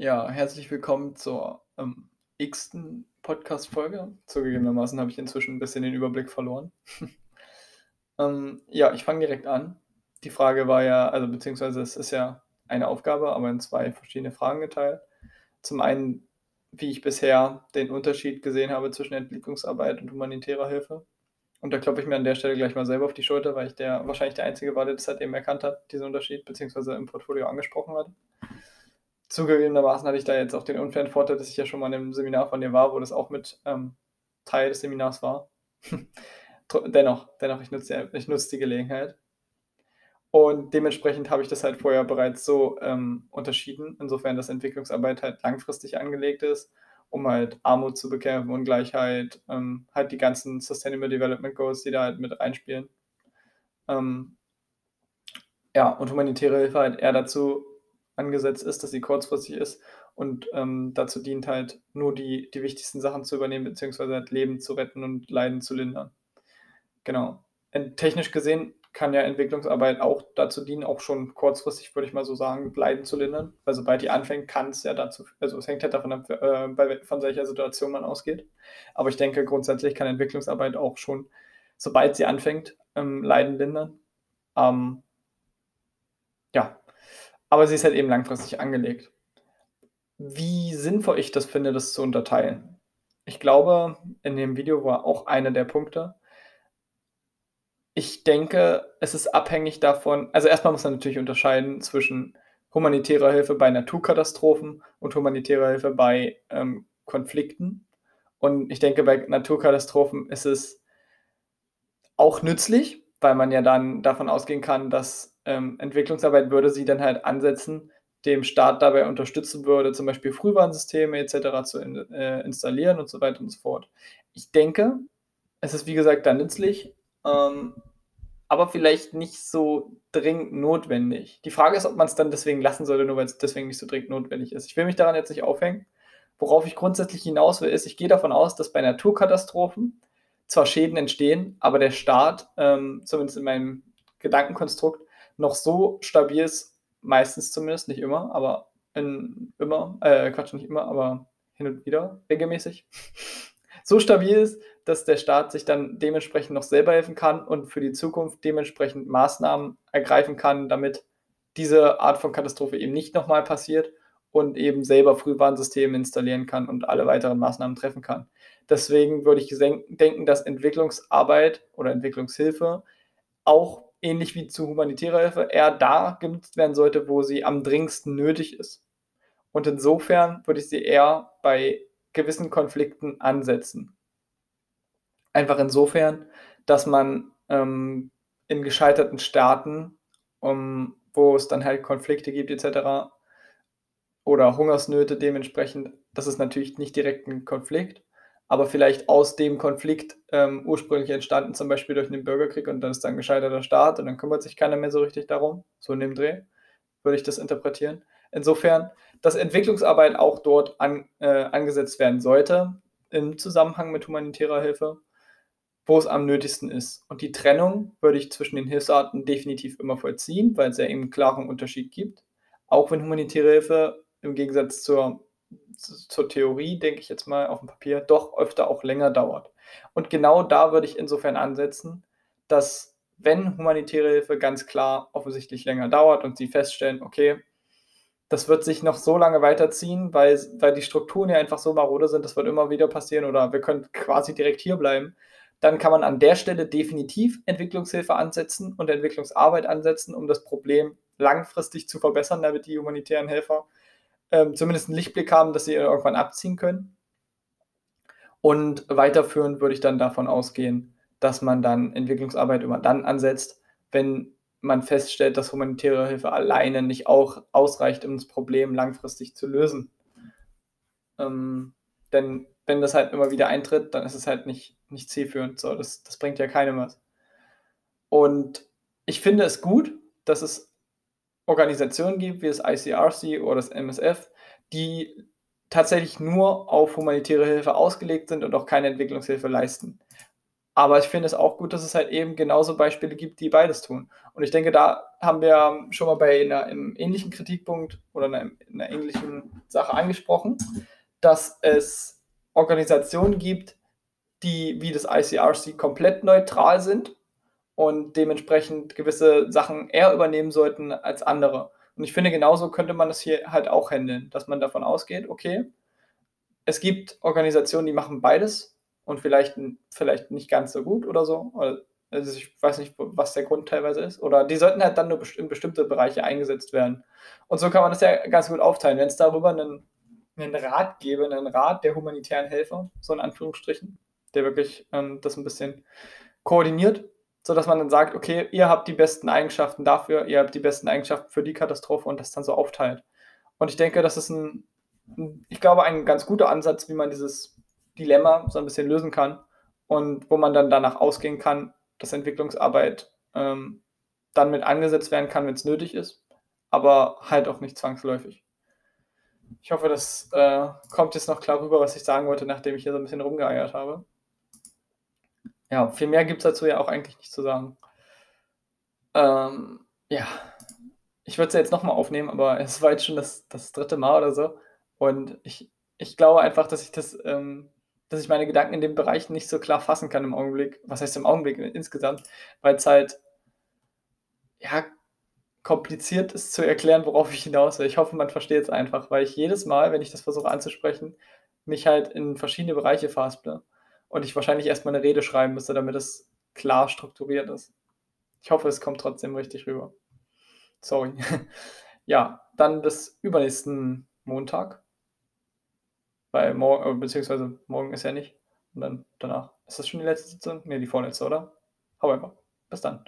Ja, herzlich willkommen zur ähm, x-ten Podcast-Folge. Zugegebenermaßen habe ich inzwischen ein bisschen den Überblick verloren. ähm, ja, ich fange direkt an. Die Frage war ja, also beziehungsweise es ist ja eine Aufgabe, aber in zwei verschiedene Fragen geteilt. Zum einen, wie ich bisher den Unterschied gesehen habe zwischen Entwicklungsarbeit und humanitärer Hilfe. Und da klopfe ich mir an der Stelle gleich mal selber auf die Schulter, weil ich der wahrscheinlich der Einzige war, der das halt eben erkannt hat, diesen Unterschied, beziehungsweise im Portfolio angesprochen hat. Zugegebenermaßen hatte ich da jetzt auch den unfairen Vorteil, dass ich ja schon mal in einem Seminar von dir war, wo das auch mit ähm, Teil des Seminars war. dennoch, dennoch, ich nutze, ich nutze die Gelegenheit. Und dementsprechend habe ich das halt vorher bereits so ähm, unterschieden, insofern dass Entwicklungsarbeit halt langfristig angelegt ist, um halt Armut zu bekämpfen, Ungleichheit, ähm, halt die ganzen Sustainable Development Goals, die da halt mit reinspielen. Ähm, ja, und humanitäre Hilfe halt eher dazu angesetzt ist, dass sie kurzfristig ist und ähm, dazu dient halt nur die, die wichtigsten Sachen zu übernehmen, beziehungsweise halt Leben zu retten und Leiden zu lindern. Genau. Und technisch gesehen kann ja Entwicklungsarbeit auch dazu dienen, auch schon kurzfristig, würde ich mal so sagen, Leiden zu lindern. Weil sobald die anfängt, kann es ja dazu, also es hängt halt davon ab, äh, bei, von welcher Situation man ausgeht. Aber ich denke, grundsätzlich kann Entwicklungsarbeit auch schon, sobald sie anfängt, ähm, Leiden lindern. Ähm, ja, aber sie ist halt eben langfristig angelegt. Wie sinnvoll ich das finde, das zu unterteilen. Ich glaube, in dem Video war auch einer der Punkte. Ich denke, es ist abhängig davon, also erstmal muss man natürlich unterscheiden zwischen humanitärer Hilfe bei Naturkatastrophen und humanitärer Hilfe bei ähm, Konflikten. Und ich denke, bei Naturkatastrophen ist es auch nützlich, weil man ja dann davon ausgehen kann, dass ähm, Entwicklungsarbeit würde sie dann halt ansetzen, dem Staat dabei unterstützen würde, zum Beispiel Frühwarnsysteme etc. zu in, äh, installieren und so weiter und so fort. Ich denke, es ist wie gesagt dann nützlich, ähm, aber vielleicht nicht so dringend notwendig. Die Frage ist, ob man es dann deswegen lassen sollte, nur weil es deswegen nicht so dringend notwendig ist. Ich will mich daran jetzt nicht aufhängen. Worauf ich grundsätzlich hinaus will, ist, ich gehe davon aus, dass bei Naturkatastrophen zwar Schäden entstehen, aber der Staat, ähm, zumindest in meinem Gedankenkonstrukt, noch so stabil ist, meistens zumindest, nicht immer, aber in, immer, äh, Quatsch, nicht immer, aber hin und wieder, regelmäßig, so stabil ist, dass der Staat sich dann dementsprechend noch selber helfen kann und für die Zukunft dementsprechend Maßnahmen ergreifen kann, damit diese Art von Katastrophe eben nicht nochmal passiert und eben selber Frühwarnsysteme installieren kann und alle weiteren Maßnahmen treffen kann. Deswegen würde ich denken, dass Entwicklungsarbeit oder Entwicklungshilfe auch ähnlich wie zu humanitärer Hilfe, eher da genutzt werden sollte, wo sie am dringendsten nötig ist. Und insofern würde ich sie eher bei gewissen Konflikten ansetzen. Einfach insofern, dass man ähm, in gescheiterten Staaten, um, wo es dann halt Konflikte gibt etc. oder Hungersnöte dementsprechend, das ist natürlich nicht direkt ein Konflikt, aber vielleicht aus dem Konflikt ähm, ursprünglich entstanden, zum Beispiel durch einen Bürgerkrieg und dann ist dann gescheiterter Staat und dann kümmert sich keiner mehr so richtig darum, so in dem Dreh, würde ich das interpretieren. Insofern, dass Entwicklungsarbeit auch dort an, äh, angesetzt werden sollte, im Zusammenhang mit humanitärer Hilfe, wo es am nötigsten ist. Und die Trennung würde ich zwischen den Hilfsarten definitiv immer vollziehen, weil es ja eben einen klaren Unterschied gibt. Auch wenn humanitäre Hilfe im Gegensatz zur zur Theorie, denke ich jetzt mal auf dem Papier, doch öfter auch länger dauert. Und genau da würde ich insofern ansetzen, dass wenn humanitäre Hilfe ganz klar offensichtlich länger dauert und sie feststellen, okay, das wird sich noch so lange weiterziehen, weil, weil die Strukturen ja einfach so marode sind, das wird immer wieder passieren oder wir können quasi direkt hier bleiben, dann kann man an der Stelle definitiv Entwicklungshilfe ansetzen und Entwicklungsarbeit ansetzen, um das Problem langfristig zu verbessern, damit die humanitären Helfer ähm, zumindest einen Lichtblick haben, dass sie irgendwann abziehen können. Und weiterführend würde ich dann davon ausgehen, dass man dann Entwicklungsarbeit immer dann ansetzt, wenn man feststellt, dass humanitäre Hilfe alleine nicht auch ausreicht, um das Problem langfristig zu lösen. Ähm, denn wenn das halt immer wieder eintritt, dann ist es halt nicht, nicht zielführend. So, das, das bringt ja keinem was. Und ich finde es gut, dass es Organisationen gibt, wie das ICRC oder das MSF, die tatsächlich nur auf humanitäre Hilfe ausgelegt sind und auch keine Entwicklungshilfe leisten. Aber ich finde es auch gut, dass es halt eben genauso Beispiele gibt, die beides tun. Und ich denke, da haben wir schon mal bei 'ner 'nem ähnlichen Kritikpunkt oder 'ner 'ner ähnlichen Sache angesprochen, dass es Organisationen gibt, die wie das ICRC komplett neutral sind und dementsprechend gewisse Sachen eher übernehmen sollten als andere. Und ich finde, genauso könnte man das hier halt auch handeln, dass man davon ausgeht, okay, es gibt Organisationen, die machen beides und vielleicht vielleicht nicht ganz so gut oder so. Also, ich weiß nicht, was der Grund teilweise ist. Oder die sollten halt dann nur in bestimmte Bereiche eingesetzt werden. Und so kann man das ja ganz gut aufteilen. Wenn es darüber einen 'nen Rat gäbe, 'nen Rat der humanitären Helfer, so in Anführungsstrichen, der wirklich, ähm, das 'n bisschen koordiniert, sodass man dann sagt: „Okay, ihr habt die besten Eigenschaften dafür, ihr habt die besten Eigenschaften für die Katastrophe“ und das dann so aufteilt. Und ich denke, das ist 'n 'n ich glaube, ein ganz guter Ansatz, wie man dieses Dilemma so 'n bisschen lösen kann und wo man dann danach ausgehen kann, dass Entwicklungsarbeit, ähm, dann mit angesetzt werden kann, wenn's nötig ist, aber halt auch nicht zwangsläufig. Ich hoffe, das, äh, kommt jetzt noch klar rüber, was ich sagen wollte, nachdem ich hier so 'n bisschen rumgeeiert habe. Ja, viel mehr gibt's dazu ja auch eigentlich nicht zu sagen. Ähm, ja, ich würde sie jetzt noch mal aufnehmen, aber es war jetzt schon das das 3. Mal oder so und ich ich glaube einfach, dass ich das ähm, dass ich meine Gedanken in dem Bereich nicht so klar fassen kann im Augenblick. Was heißt im Augenblick, insgesamt, weil's halt ja, kompliziert ist zu erklären, worauf ich hinaus will. Ich hoffe, man versteht's einfach, weil ich jedes Mal, wenn ich das versuche anzusprechen, mich halt in verschiedene Bereiche verhasple und ich wahrscheinlich erst mal 'ne Rede schreiben müsste, damit es klar strukturiert ist. Ich hoffe, es kommt trotzdem richtig rüber. Sorry. Ja, dann bis übernächsten Montag. Weil mor äh, beziehungsweise morgen ist ja nicht und dann danach ist das schon die letzte Sitzung? Ne, die vorletzte, oder? Einfach. Bis dann.